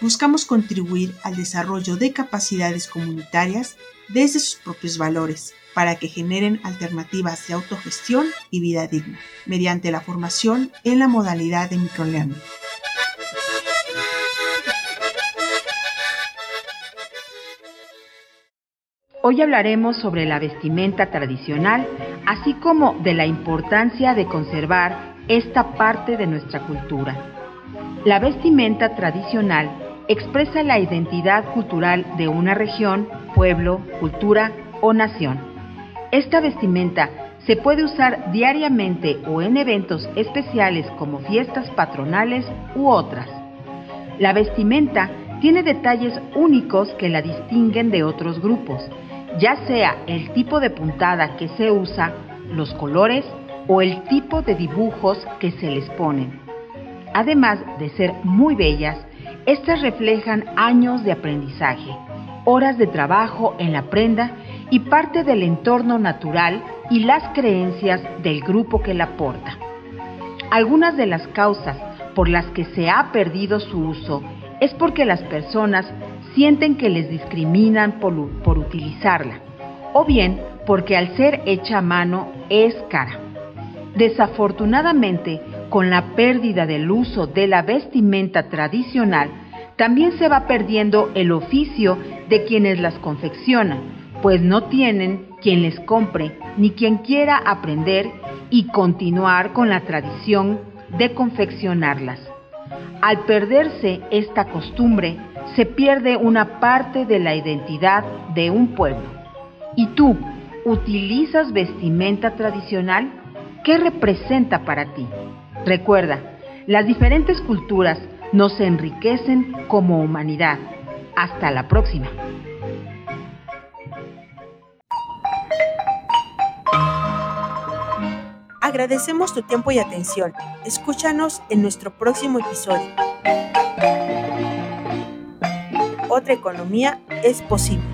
buscamos contribuir al desarrollo de capacidades comunitarias desde sus propios valores para que generen alternativas de autogestión y vida digna, mediante la formación en la modalidad de microlearning. Hoy hablaremos sobre la vestimenta tradicional, así como de la importancia de conservar esta parte de nuestra cultura. La vestimenta tradicional expresa la identidad cultural de una región, pueblo, cultura o nación. Esta vestimenta se puede usar diariamente o en eventos especiales como fiestas patronales u otras. La vestimenta tiene detalles únicos que la distinguen de otros grupos, ya sea el tipo de puntada que se usa, los colores o el tipo de dibujos que se les ponen. Además de ser muy bellas, estas reflejan años de aprendizaje, horas de trabajo en la prenda y parte del entorno natural y las creencias del grupo que la porta. Algunas de las causas por las que se ha perdido su uso es porque las personas sienten que les discriminan por, por utilizarla, o bien porque al ser hecha a mano es cara. Desafortunadamente, con la pérdida del uso de la vestimenta tradicional, también se va perdiendo el oficio de quienes las confeccionan, pues no tienen quien les compre ni quien quiera aprender y continuar con la tradición de confeccionarlas. Al perderse esta costumbre, se pierde una parte de la identidad de un pueblo. ¿Y tú utilizas vestimenta tradicional? ¿Qué representa para ti? Recuerda, las diferentes culturas nos enriquecen como humanidad. Hasta la próxima. Agradecemos tu tiempo y atención. Escúchanos en nuestro próximo episodio. Otra economía es posible.